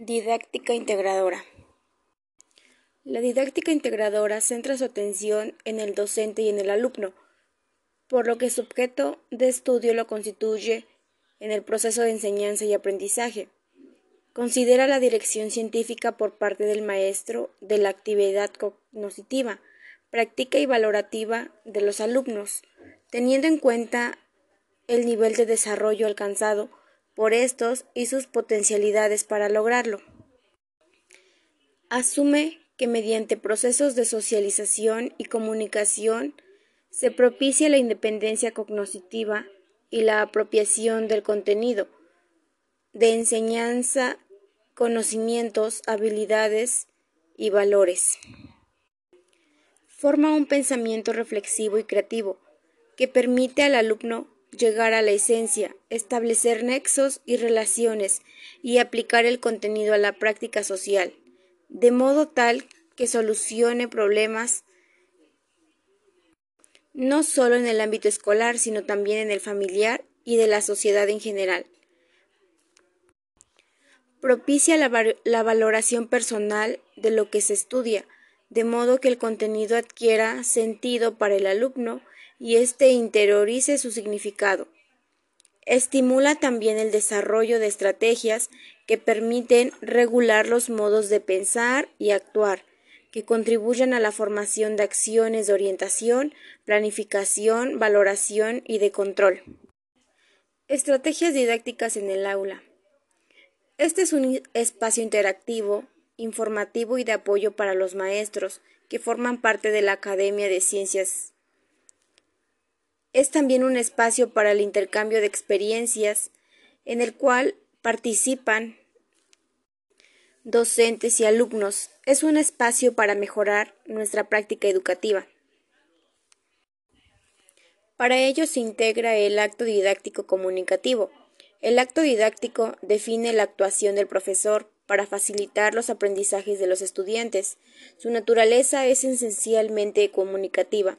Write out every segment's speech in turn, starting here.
Didáctica integradora. La didáctica integradora centra su atención en el docente y en el alumno, por lo que su objeto de estudio lo constituye en el proceso de enseñanza y aprendizaje. Considera la dirección científica por parte del maestro de la actividad cognitiva, práctica y valorativa de los alumnos, teniendo en cuenta el nivel de desarrollo alcanzado por estos y sus potencialidades para lograrlo. Asume que mediante procesos de socialización y comunicación se propicia la independencia cognitiva y la apropiación del contenido de enseñanza, conocimientos, habilidades y valores. Forma un pensamiento reflexivo y creativo que permite al alumno llegar a la esencia, establecer nexos y relaciones y aplicar el contenido a la práctica social, de modo tal que solucione problemas no solo en el ámbito escolar, sino también en el familiar y de la sociedad en general. Propicia la, la, valoración personal de lo que se estudia, de modo que el contenido adquiera sentido para el alumno y éste interiorice su significado. Estimula también el desarrollo de estrategias que permiten regular los modos de pensar y actuar, que contribuyan a la formación de acciones de orientación, planificación, valoración y de control. Estrategias didácticas en el aula. Este es un espacio interactivo, informativo y de apoyo para los maestros que forman parte de la Academia de Ciencias es también un espacio para el intercambio de experiencias en el cual participan docentes y alumnos. Es un espacio para mejorar nuestra práctica educativa. Para ello se integra el acto didáctico comunicativo. El acto didáctico define la actuación del profesor para facilitar los aprendizajes de los estudiantes. Su naturaleza es esencialmente comunicativa.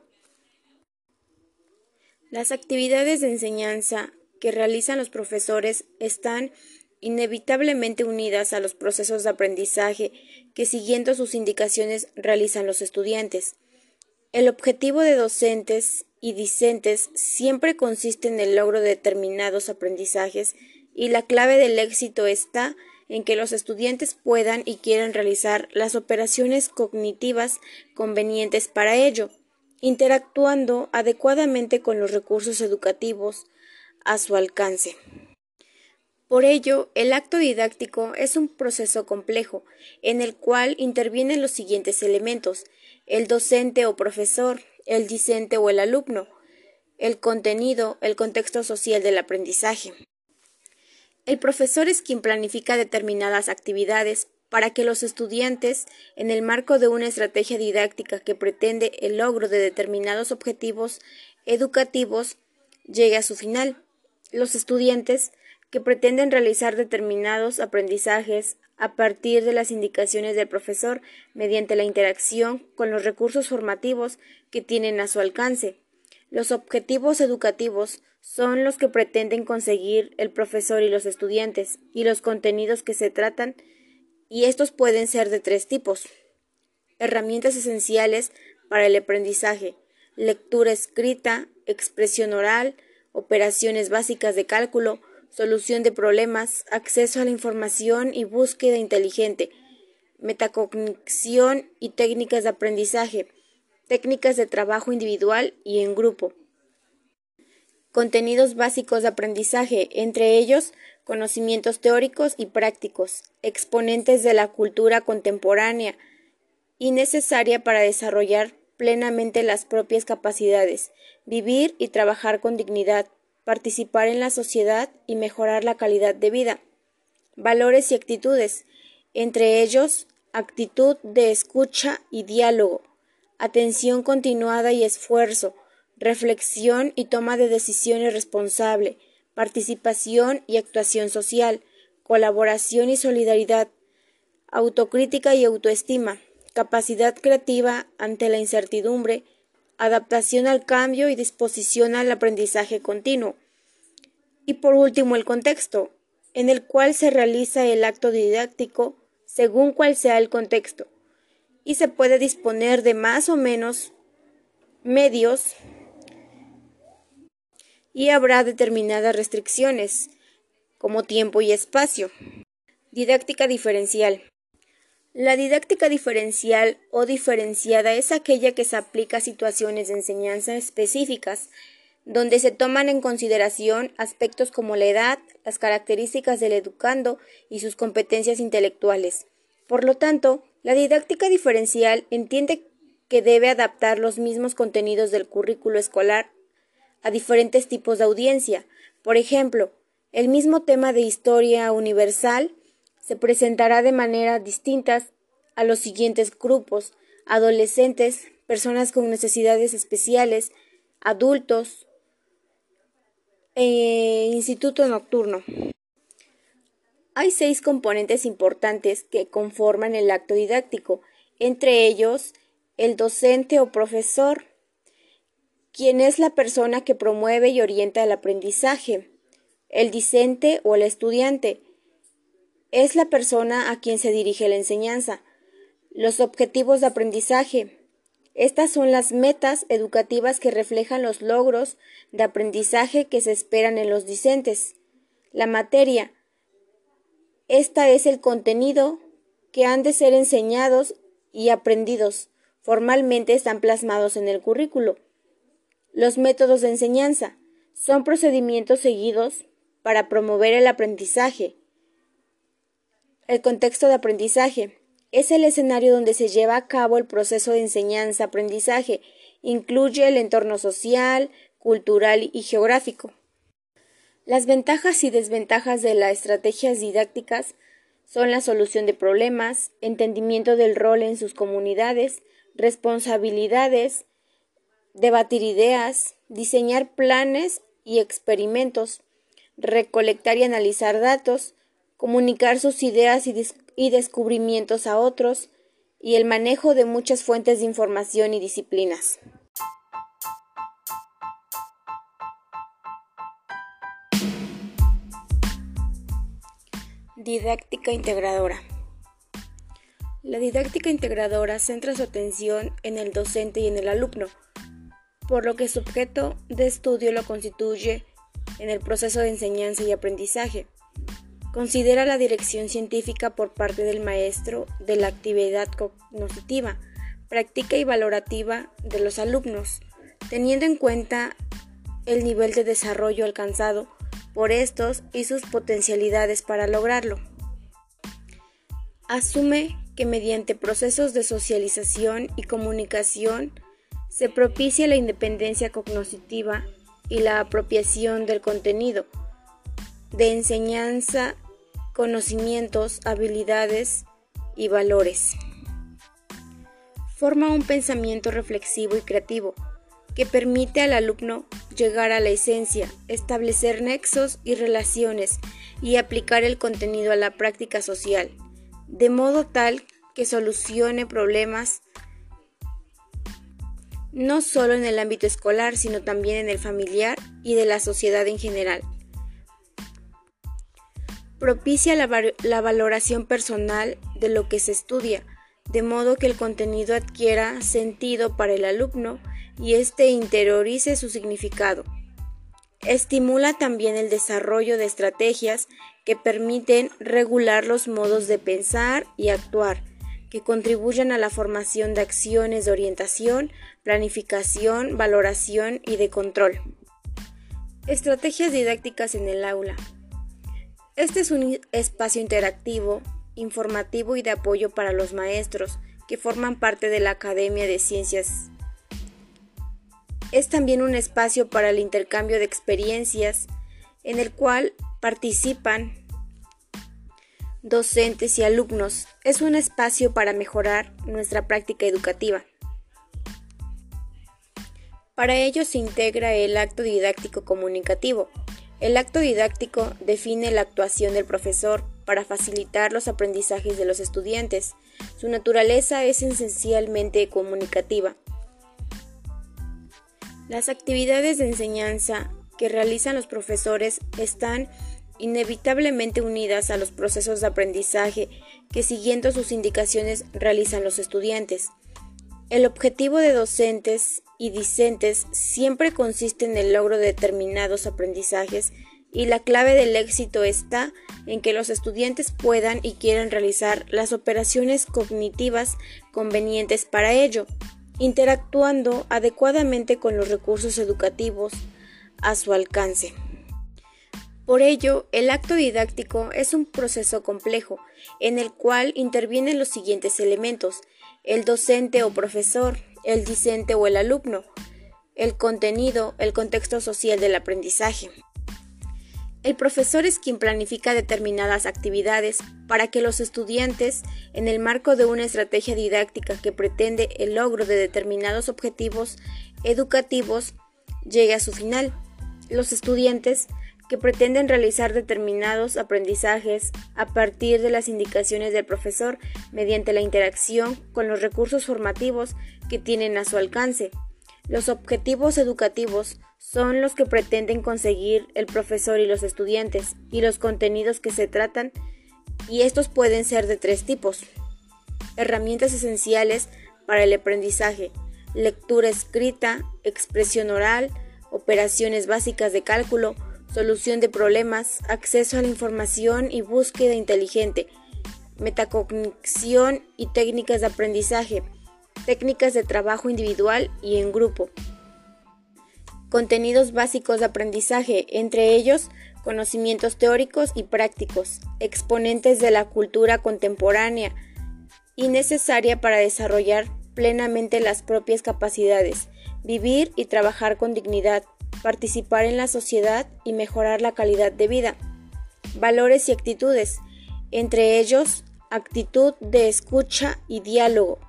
Las actividades de enseñanza que realizan los profesores están inevitablemente unidas a los procesos de aprendizaje que siguiendo sus indicaciones realizan los estudiantes. El objetivo de docentes y discentes siempre consiste en el logro de determinados aprendizajes y la clave del éxito está en que los estudiantes puedan y quieran realizar las operaciones cognitivas convenientes para ello interactuando adecuadamente con los recursos educativos a su alcance. Por ello, el acto didáctico es un proceso complejo en el cual intervienen los siguientes elementos el docente o profesor, el discente o el alumno, el contenido, el contexto social del aprendizaje. El profesor es quien planifica determinadas actividades para que los estudiantes, en el marco de una estrategia didáctica que pretende el logro de determinados objetivos educativos, llegue a su final. Los estudiantes que pretenden realizar determinados aprendizajes a partir de las indicaciones del profesor mediante la interacción con los recursos formativos que tienen a su alcance. Los objetivos educativos son los que pretenden conseguir el profesor y los estudiantes, y los contenidos que se tratan y estos pueden ser de tres tipos. Herramientas esenciales para el aprendizaje, lectura escrita, expresión oral, operaciones básicas de cálculo, solución de problemas, acceso a la información y búsqueda inteligente, metacognición y técnicas de aprendizaje, técnicas de trabajo individual y en grupo. Contenidos básicos de aprendizaje, entre ellos conocimientos teóricos y prácticos, exponentes de la cultura contemporánea y necesaria para desarrollar plenamente las propias capacidades, vivir y trabajar con dignidad, participar en la sociedad y mejorar la calidad de vida. Valores y actitudes, entre ellos actitud de escucha y diálogo, atención continuada y esfuerzo, reflexión y toma de decisiones responsable, participación y actuación social, colaboración y solidaridad, autocrítica y autoestima, capacidad creativa ante la incertidumbre, adaptación al cambio y disposición al aprendizaje continuo. Y por último, el contexto. en el cual se realiza el acto didáctico según cual sea el contexto, y se puede disponer de más o menos medios y habrá determinadas restricciones, como tiempo y espacio. Didáctica diferencial. La didáctica diferencial o diferenciada es aquella que se aplica a situaciones de enseñanza específicas, donde se toman en consideración aspectos como la edad, las características del educando y sus competencias intelectuales. Por lo tanto, la didáctica diferencial entiende que debe adaptar los mismos contenidos del currículo escolar a diferentes tipos de audiencia. Por ejemplo, el mismo tema de historia universal se presentará de manera distintas a los siguientes grupos adolescentes, personas con necesidades especiales, adultos, e instituto nocturno. Hay seis componentes importantes que conforman el acto didáctico, entre ellos el docente o profesor, quien es la persona que promueve y orienta el aprendizaje. El discente o el estudiante es la persona a quien se dirige la enseñanza. Los objetivos de aprendizaje. Estas son las metas educativas que reflejan los logros de aprendizaje que se esperan en los discentes. La materia. Esta es el contenido que han de ser enseñados y aprendidos. Formalmente están plasmados en el currículo. Los métodos de enseñanza son procedimientos seguidos para promover el aprendizaje. El contexto de aprendizaje es el escenario donde se lleva a cabo el proceso de enseñanza-aprendizaje. Incluye el entorno social, cultural y geográfico. Las ventajas y desventajas de las estrategias didácticas son la solución de problemas, entendimiento del rol en sus comunidades, responsabilidades, debatir ideas, diseñar planes y experimentos, recolectar y analizar datos, comunicar sus ideas y, descubrimientos a otros, y el manejo de muchas fuentes de información y disciplinas. Didáctica integradora. La didáctica integradora centra su atención en el docente y en el alumno, por lo que su objeto de estudio lo constituye en el proceso de enseñanza y aprendizaje. Considera la dirección científica por parte del maestro de la actividad cognitiva, práctica y valorativa de los alumnos, teniendo en cuenta el nivel de desarrollo alcanzado por estos y sus potencialidades para lograrlo. Asume que mediante procesos de socialización y comunicación se propicia la independencia cognitiva y la apropiación del contenido de enseñanza, conocimientos, habilidades y valores. Forma un pensamiento reflexivo y creativo que permite al alumno llegar a la esencia, establecer nexos y relaciones y aplicar el contenido a la práctica social, de modo tal que solucione problemas no solo en el ámbito escolar, sino también en el familiar y de la sociedad en general. Propicia la, valoración personal de lo que se estudia, de modo que el contenido adquiera sentido para el alumno y éste interiorice su significado. Estimula también el desarrollo de estrategias que permiten regular los modos de pensar y actuar, que contribuyan a la formación de acciones de orientación, planificación, valoración y de control. Estrategias didácticas en el aula. Este es un espacio interactivo, informativo y de apoyo para los maestros que forman parte de la Academia de Ciencias. Es también un espacio para el intercambio de experiencias en el cual participan docentes y alumnos. Es un espacio para mejorar nuestra práctica educativa. Para ello se integra el acto didáctico comunicativo. El acto didáctico define la actuación del profesor para facilitar los aprendizajes de los estudiantes. Su naturaleza es esencialmente comunicativa. Las actividades de enseñanza que realizan los profesores están inevitablemente unidas a los procesos de aprendizaje que siguiendo sus indicaciones realizan los estudiantes. El objetivo de docentes y discentes siempre consiste en el logro de determinados aprendizajes y la clave del éxito está en que los estudiantes puedan y quieran realizar las operaciones cognitivas convenientes para ello, interactuando adecuadamente con los recursos educativos a su alcance. Por ello, el acto didáctico es un proceso complejo en el cual intervienen los siguientes elementos, el docente o profesor, el discente o el alumno, el contenido, el contexto social del aprendizaje. El profesor es quien planifica determinadas actividades para que los estudiantes, en el marco de una estrategia didáctica que pretende el logro de determinados objetivos educativos, llegue a su final. Los estudiantes que pretenden realizar determinados aprendizajes a partir de las indicaciones del profesor mediante la interacción con los recursos formativos que tienen a su alcance. Los objetivos educativos son los que pretenden conseguir el profesor y los estudiantes y los contenidos que se tratan y estos pueden ser de tres tipos. Herramientas esenciales para el aprendizaje, lectura escrita, expresión oral, operaciones básicas de cálculo, solución de problemas, acceso a la información y búsqueda inteligente, metacognición y técnicas de aprendizaje, técnicas de trabajo individual y en grupo. Contenidos básicos de aprendizaje, entre ellos conocimientos teóricos y prácticos, exponentes de la cultura contemporánea y necesaria para desarrollar plenamente las propias capacidades, vivir y trabajar con dignidad, participar en la sociedad y mejorar la calidad de vida. Valores y actitudes, entre ellos actitud de escucha y diálogo,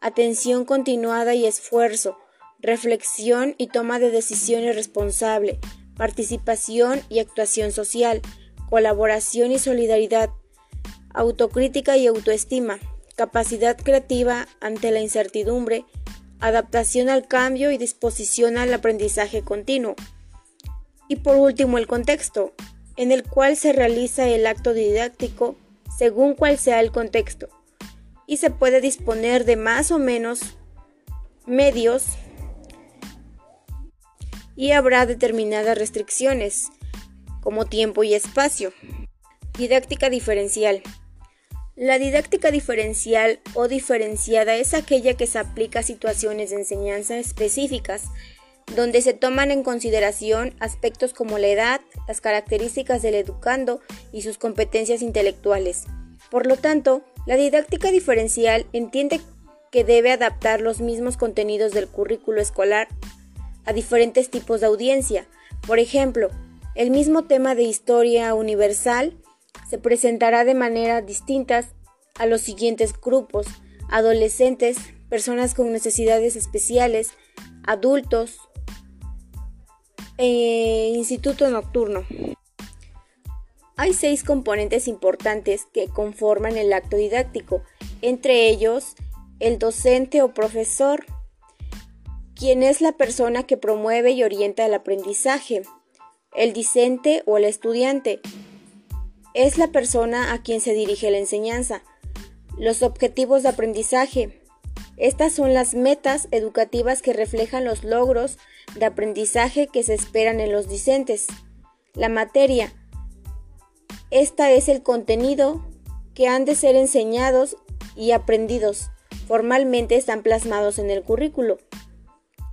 atención continuada y esfuerzo, reflexión y toma de decisiones responsable, participación y actuación social, colaboración y solidaridad, autocrítica y autoestima, capacidad creativa ante la incertidumbre, adaptación al cambio y disposición al aprendizaje continuo. Y por último, el contexto, en el cual se realiza el acto didáctico según cual sea el contexto, y se puede disponer de más o menos medios y habrá determinadas restricciones, como tiempo y espacio. Didáctica diferencial. La didáctica diferencial o diferenciada es aquella que se aplica a situaciones de enseñanza específicas, donde se toman en consideración aspectos como la edad, las características del educando y sus competencias intelectuales. Por lo tanto, la didáctica diferencial entiende que debe adaptar los mismos contenidos del currículo escolar a diferentes tipos de audiencia. Por ejemplo, el mismo tema de historia universal se presentará de manera distintas a los siguientes grupos, adolescentes, personas con necesidades especiales, adultos, e instituto nocturno. Hay seis componentes importantes que conforman el acto didáctico, entre ellos el docente o profesor, quien es la persona que promueve y orienta el aprendizaje, el discente o el estudiante, es la persona a quien se dirige la enseñanza. Los objetivos de aprendizaje. Estas son las metas educativas que reflejan los logros de aprendizaje que se esperan en los discentes. La materia. Esta es el contenido que han de ser enseñados y aprendidos. Formalmente están plasmados en el currículo.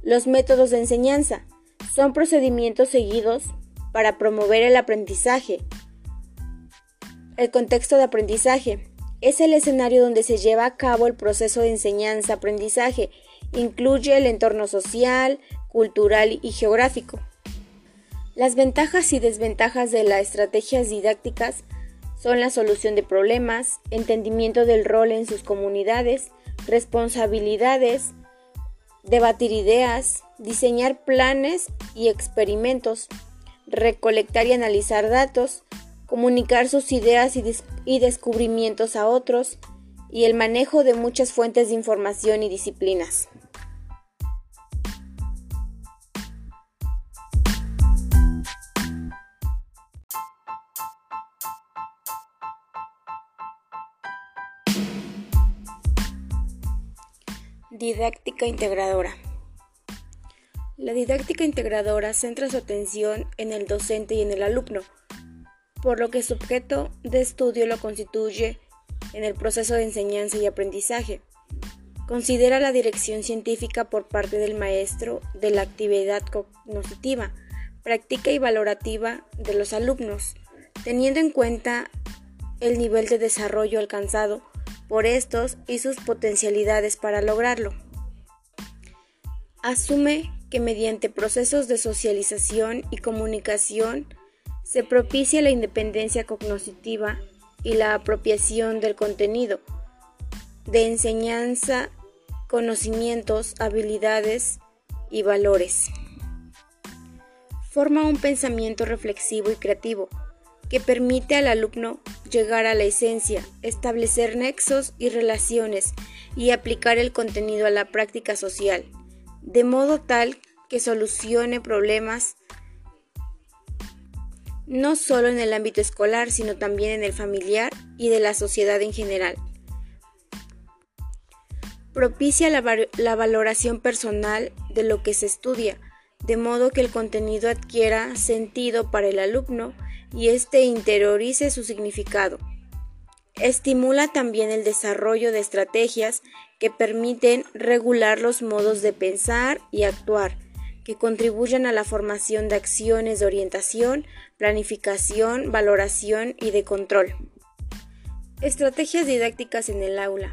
Los métodos de enseñanza son procedimientos seguidos para promover el aprendizaje, el contexto de aprendizaje es el escenario donde se lleva a cabo el proceso de enseñanza-aprendizaje. Incluye el entorno social, cultural y geográfico. Las ventajas y desventajas de las estrategias didácticas son la solución de problemas, entendimiento del rol en sus comunidades, responsabilidades, debatir ideas, diseñar planes y experimentos, recolectar y analizar datos, comunicar sus ideas y, descubrimientos a otros, y el manejo de muchas fuentes de información y disciplinas. Didáctica integradora. La didáctica integradora centra su atención en el docente y en el alumno, por lo que su objeto de estudio lo constituye en el proceso de enseñanza y aprendizaje. Considera la dirección científica por parte del maestro de la actividad cognitiva, práctica y valorativa de los alumnos, teniendo en cuenta el nivel de desarrollo alcanzado por estos y sus potencialidades para lograrlo. Asume que mediante procesos de socialización y comunicación se propicia la independencia cognitiva y la apropiación del contenido, de enseñanza, conocimientos, habilidades y valores. Forma un pensamiento reflexivo y creativo que permite al alumno llegar a la esencia, establecer nexos y relaciones y aplicar el contenido a la práctica social, de modo tal que solucione problemas no solo en el ámbito escolar, sino también en el familiar y de la sociedad en general. Propicia la, valoración personal de lo que se estudia, de modo que el contenido adquiera sentido para el alumno y éste interiorice su significado. Estimula también el desarrollo de estrategias que permiten regular los modos de pensar y actuar, que contribuyan a la formación de acciones de orientación, planificación, valoración y de control. Estrategias didácticas en el aula.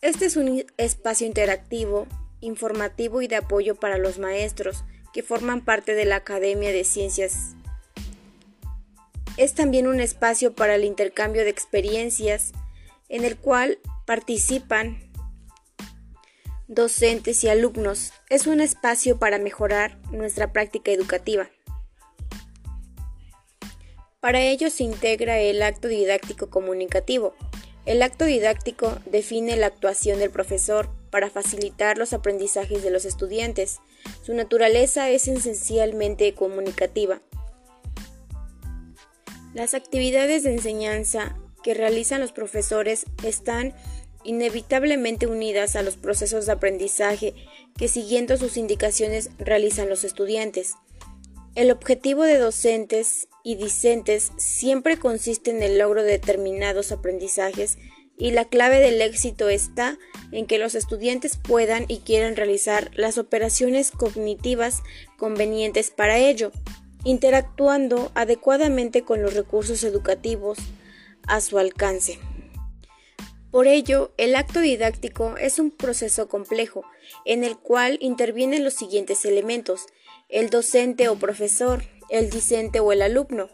Este es un espacio interactivo, informativo y de apoyo para los maestros que forman parte de la Academia de Ciencias es también un espacio para el intercambio de experiencias en el cual participan docentes y alumnos. Es un espacio para mejorar nuestra práctica educativa. Para ello se integra el acto didáctico comunicativo. El acto didáctico define la actuación del profesor para facilitar los aprendizajes de los estudiantes. Su naturaleza es esencialmente comunicativa. Las actividades de enseñanza que realizan los profesores están inevitablemente unidas a los procesos de aprendizaje que siguiendo sus indicaciones realizan los estudiantes. El objetivo de docentes y discentes siempre consiste en el logro de determinados aprendizajes y la clave del éxito está en que los estudiantes puedan y quieran realizar las operaciones cognitivas convenientes para ello interactuando adecuadamente con los recursos educativos a su alcance. Por ello, el acto didáctico es un proceso complejo en el cual intervienen los siguientes elementos, el docente o profesor, el discente o el alumno,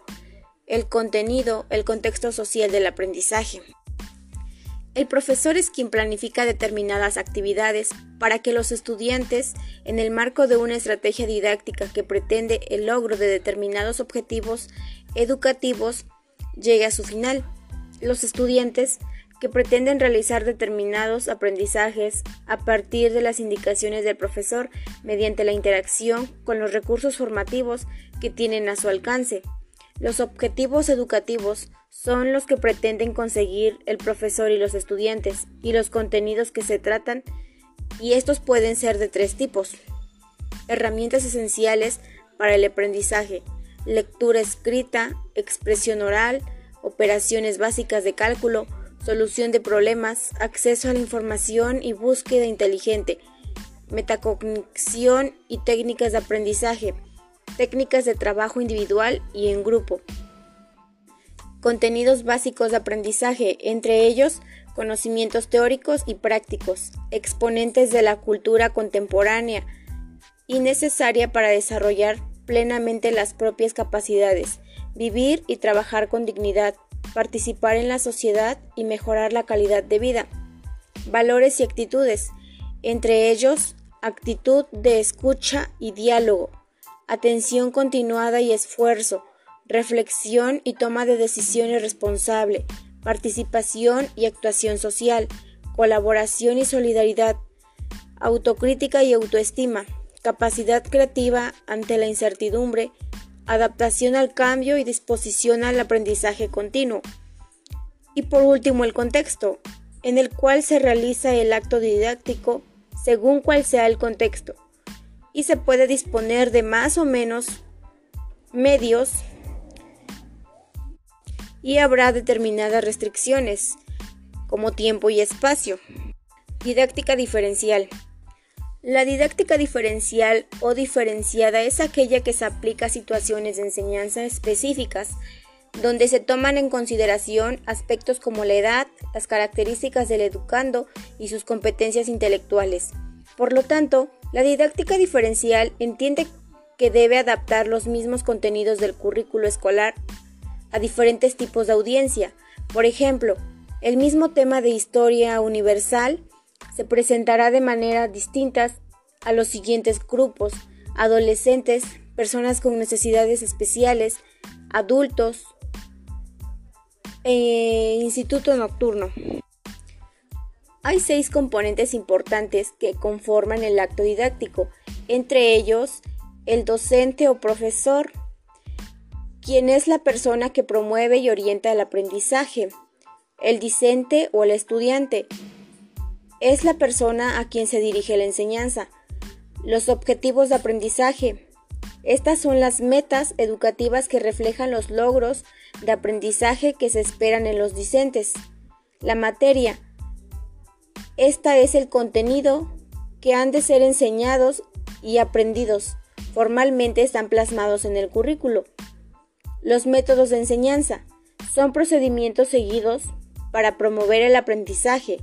el contenido, el contexto social del aprendizaje. El profesor es quien planifica determinadas actividades para que los estudiantes, en el marco de una estrategia didáctica que pretende el logro de determinados objetivos educativos, llegue a su final. Los estudiantes que pretenden realizar determinados aprendizajes a partir de las indicaciones del profesor mediante la interacción con los recursos formativos que tienen a su alcance. Los objetivos educativos son los que pretenden conseguir el profesor y los estudiantes y los contenidos que se tratan y estos pueden ser de tres tipos. Herramientas esenciales para el aprendizaje, lectura escrita, expresión oral, operaciones básicas de cálculo, solución de problemas, acceso a la información y búsqueda inteligente, metacognición y técnicas de aprendizaje, técnicas de trabajo individual y en grupo. Contenidos básicos de aprendizaje, entre ellos conocimientos teóricos y prácticos, exponentes de la cultura contemporánea y necesaria para desarrollar plenamente las propias capacidades, vivir y trabajar con dignidad, participar en la sociedad y mejorar la calidad de vida. Valores y actitudes, entre ellos actitud de escucha y diálogo, atención continuada y esfuerzo, reflexión y toma de decisiones responsable, participación y actuación social, colaboración y solidaridad, autocrítica y autoestima, capacidad creativa ante la incertidumbre, adaptación al cambio y disposición al aprendizaje continuo. Y por último, el contexto. en el cual se realiza el acto didáctico según cual sea el contexto y se puede disponer de más o menos medios y habrá determinadas restricciones como tiempo y espacio. Didáctica diferencial. La didáctica diferencial o diferenciada es aquella que se aplica a situaciones de enseñanza específicas, donde se toman en consideración aspectos como la edad, las características del educando y sus competencias intelectuales. Por lo tanto, la didáctica diferencial entiende que debe adaptar los mismos contenidos del currículo escolar a diferentes tipos de audiencia. Por ejemplo, el mismo tema de historia universal se presentará de manera distintas a los siguientes grupos, adolescentes, personas con necesidades especiales, adultos, e instituto nocturno. Hay seis componentes importantes que conforman el acto didáctico, entre ellos el docente o profesor, quien es la persona que promueve y orienta el aprendizaje, el discente o el estudiante, es la persona a quien se dirige la enseñanza. Los objetivos de aprendizaje. Estas son las metas educativas que reflejan los logros de aprendizaje que se esperan en los discentes. La materia. Esta es el contenido que han de ser enseñados y aprendidos. Formalmente están plasmados en el currículo. Los métodos de enseñanza son procedimientos seguidos para promover el aprendizaje,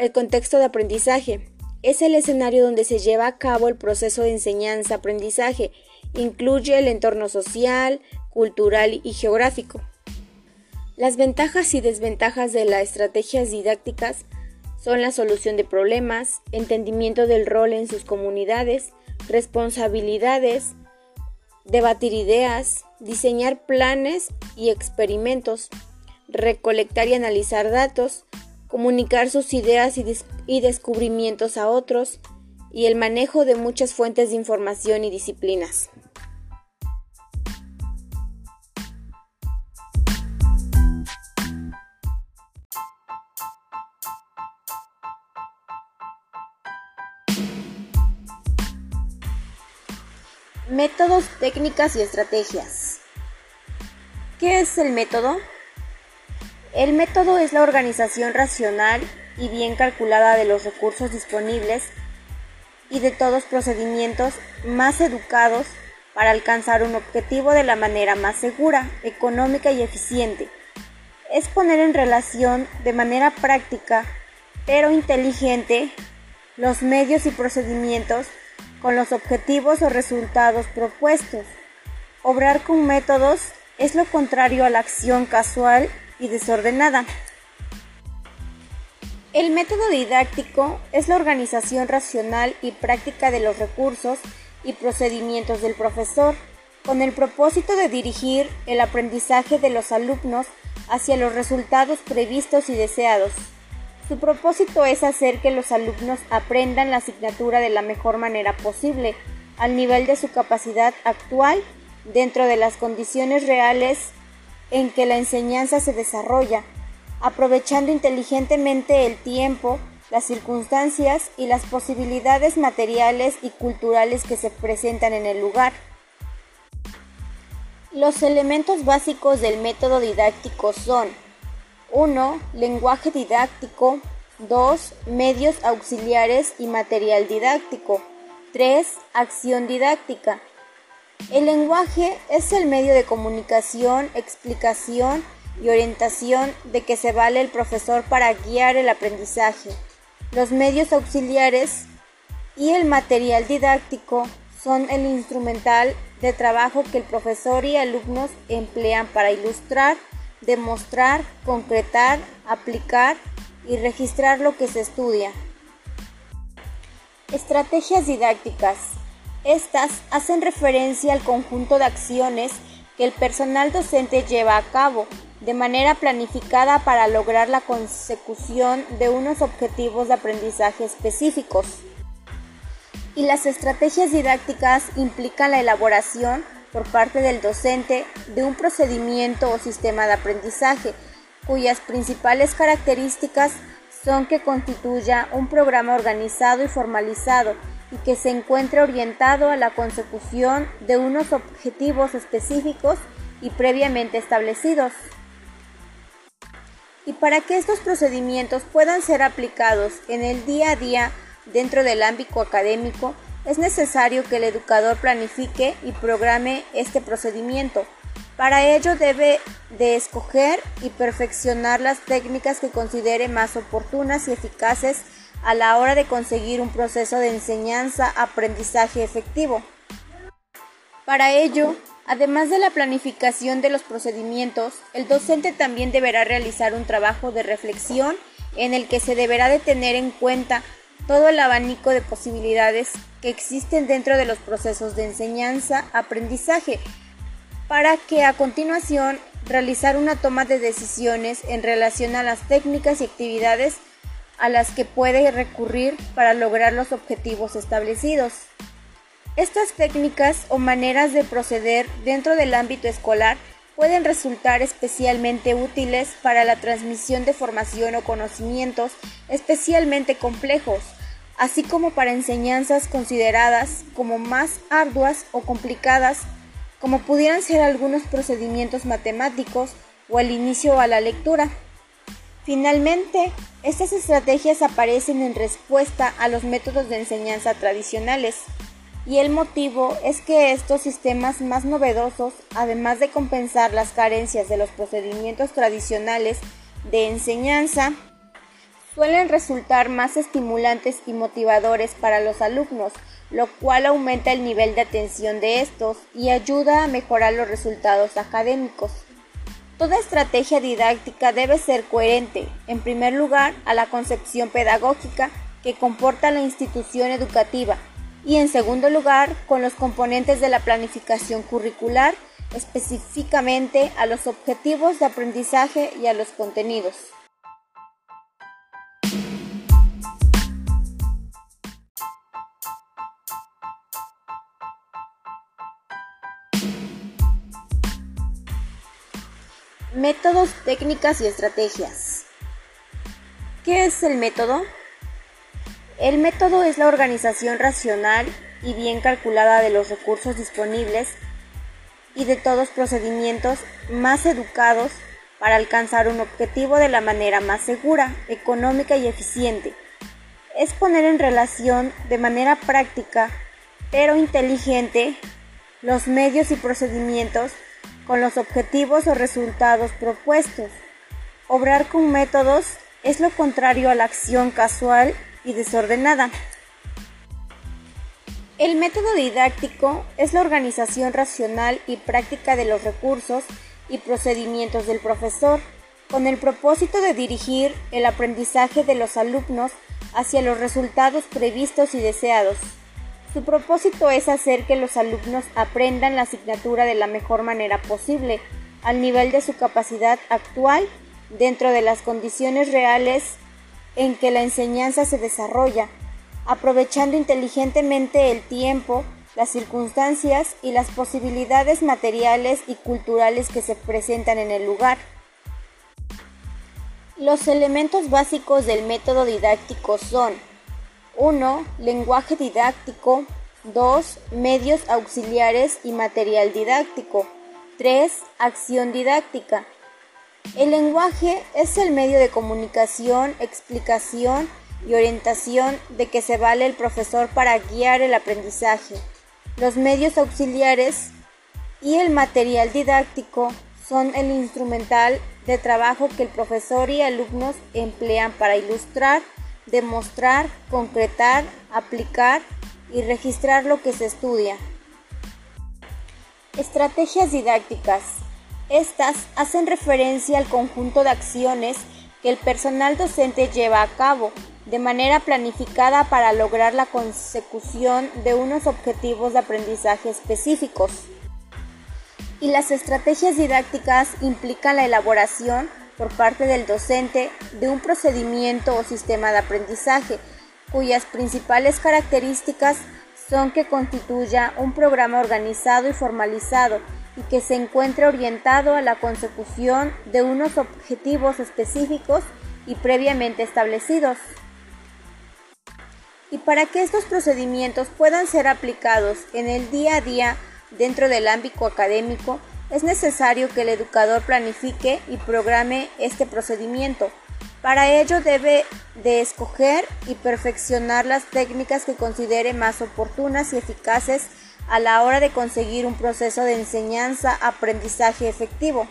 el contexto de aprendizaje es el escenario donde se lleva a cabo el proceso de enseñanza-aprendizaje. Incluye el entorno social, cultural y geográfico. Las ventajas y desventajas de las estrategias didácticas son la solución de problemas, entendimiento del rol en sus comunidades, responsabilidades, debatir ideas, diseñar planes y experimentos, recolectar y analizar datos, comunicar sus ideas y, descubrimientos a otros, y el manejo de muchas fuentes de información y disciplinas. Métodos, técnicas y estrategias. ¿Qué es el método? El método es la organización racional y bien calculada de los recursos disponibles y de todos procedimientos más educados para alcanzar un objetivo de la manera más segura, económica y eficiente. Es poner en relación de manera práctica, pero inteligente, los medios y procedimientos con los objetivos o resultados propuestos. Obrar con métodos es lo contrario a la acción casual y desordenada. El método didáctico es la organización racional y práctica de los recursos y procedimientos del profesor, con el propósito de dirigir el aprendizaje de los alumnos hacia los resultados previstos y deseados. Su propósito es hacer que los alumnos aprendan la asignatura de la mejor manera posible, al nivel de su capacidad actual, dentro de las condiciones reales en que la enseñanza se desarrolla, aprovechando inteligentemente el tiempo, las circunstancias y las posibilidades materiales y culturales que se presentan en el lugar. Los elementos básicos del método didáctico son 1. Lenguaje didáctico 2. Medios auxiliares y material didáctico 3. Acción didáctica el lenguaje es el medio de comunicación, explicación y orientación de que se vale el profesor para guiar el aprendizaje. Los medios auxiliares y el material didáctico son el instrumental de trabajo que el profesor y alumnos emplean para ilustrar, demostrar, concretar, aplicar y registrar lo que se estudia. Estrategias didácticas. Estas hacen referencia al conjunto de acciones que el personal docente lleva a cabo de manera planificada para lograr la consecución de unos objetivos de aprendizaje específicos. Y las estrategias didácticas implican la elaboración por parte del docente de un procedimiento o sistema de aprendizaje cuyas principales características son que constituya un programa organizado y formalizado y que se encuentre orientado a la consecución de unos objetivos específicos y previamente establecidos. Y para que estos procedimientos puedan ser aplicados en el día a día dentro del ámbito académico, es necesario que el educador planifique y programe este procedimiento. Para ello debe de escoger y perfeccionar las técnicas que considere más oportunas y eficaces a la hora de conseguir un proceso de enseñanza-aprendizaje efectivo. Para ello, además de la planificación de los procedimientos, el docente también deberá realizar un trabajo de reflexión en el que se deberá de tener en cuenta todo el abanico de posibilidades que existen dentro de los procesos de enseñanza-aprendizaje, para que a continuación realizar una toma de decisiones en relación a las técnicas y actividades a las que puede recurrir para lograr los objetivos establecidos. Estas técnicas o maneras de proceder dentro del ámbito escolar pueden resultar especialmente útiles para la transmisión de formación o conocimientos especialmente complejos, así como para enseñanzas consideradas como más arduas o complicadas, como pudieran ser algunos procedimientos matemáticos o el inicio a la lectura. Finalmente, estas estrategias aparecen en respuesta a los métodos de enseñanza tradicionales, y el motivo es que estos sistemas más novedosos, además de compensar las carencias de los procedimientos tradicionales de enseñanza, suelen resultar más estimulantes y motivadores para los alumnos, lo cual aumenta el nivel de atención de estos y ayuda a mejorar los resultados académicos. Toda estrategia didáctica debe ser coherente, en primer lugar, a la concepción pedagógica que comporta la institución educativa y, en segundo lugar, con los componentes de la planificación curricular, específicamente a los objetivos de aprendizaje y a los contenidos. Métodos, técnicas y estrategias. ¿Qué es el método? El método es la organización racional y bien calculada de los recursos disponibles y de todos procedimientos más educados para alcanzar un objetivo de la manera más segura, económica y eficiente. Es poner en relación de manera práctica, pero inteligente, los medios y procedimientos con los objetivos o resultados propuestos. Obrar con métodos es lo contrario a la acción casual y desordenada. El método didáctico es la organización racional y práctica de los recursos y procedimientos del profesor, con el propósito de dirigir el aprendizaje de los alumnos hacia los resultados previstos y deseados. Su propósito es hacer que los alumnos aprendan la asignatura de la mejor manera posible, al nivel de su capacidad actual, dentro de las condiciones reales en que la enseñanza se desarrolla, aprovechando inteligentemente el tiempo, las circunstancias y las posibilidades materiales y culturales que se presentan en el lugar. Los elementos básicos del método didáctico son 1. Lenguaje didáctico. 2. Medios auxiliares y material didáctico. 3. Acción didáctica. El lenguaje es el medio de comunicación, explicación y orientación de que se vale el profesor para guiar el aprendizaje. Los medios auxiliares y el material didáctico son el instrumental de trabajo que el profesor y alumnos emplean para ilustrar, demostrar, concretar, aplicar y registrar lo que se estudia. Estrategias didácticas. Estas hacen referencia al conjunto de acciones que el personal docente lleva a cabo de manera planificada para lograr la consecución de unos objetivos de aprendizaje específicos. Y las estrategias didácticas implican la elaboración por parte del docente de un procedimiento o sistema de aprendizaje, cuyas principales características son que constituya un programa organizado y formalizado y que se encuentre orientado a la consecución de unos objetivos específicos y previamente establecidos. Y para que estos procedimientos puedan ser aplicados en el día a día dentro del ámbito académico, es necesario que el educador planifique y programe este procedimiento. Para ello debe de escoger y perfeccionar las técnicas que considere más oportunas y eficaces a la hora de conseguir un proceso de enseñanza-aprendizaje efectivo.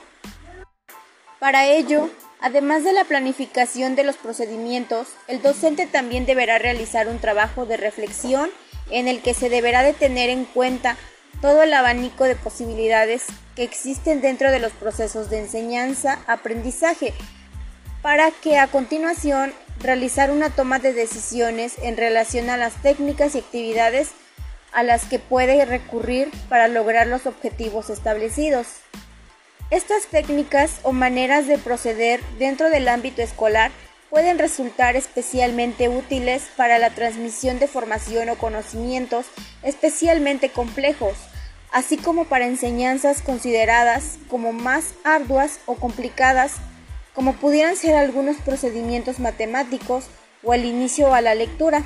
Para ello, además de la planificación de los procedimientos, el docente también deberá realizar un trabajo de reflexión en el que se deberá de tener en cuenta todo el abanico de posibilidades que existen dentro de los procesos de enseñanza-aprendizaje para que a continuación realizar una toma de decisiones en relación a las técnicas y actividades a las que puede recurrir para lograr los objetivos establecidos. Estas técnicas o maneras de proceder dentro del ámbito escolar pueden resultar especialmente útiles para la transmisión de formación o conocimientos especialmente complejos, así como para enseñanzas consideradas como más arduas o complicadas, como pudieran ser algunos procedimientos matemáticos o el inicio a la lectura.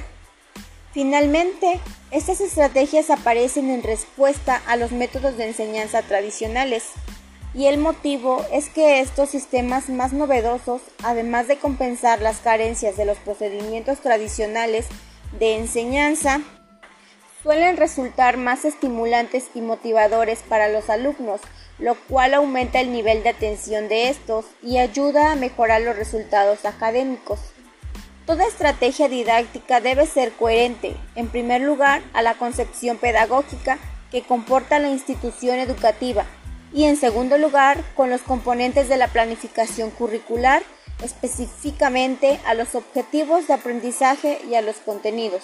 Finalmente, estas estrategias aparecen en respuesta a los métodos de enseñanza tradicionales, y el motivo es que estos sistemas más novedosos, además de compensar las carencias de los procedimientos tradicionales de enseñanza, suelen resultar más estimulantes y motivadores para los alumnos, lo cual aumenta el nivel de atención de estos y ayuda a mejorar los resultados académicos. Toda estrategia didáctica debe ser coherente, en primer lugar, a la concepción pedagógica que comporta la institución educativa y en segundo lugar, con los componentes de la planificación curricular, específicamente a los objetivos de aprendizaje y a los contenidos.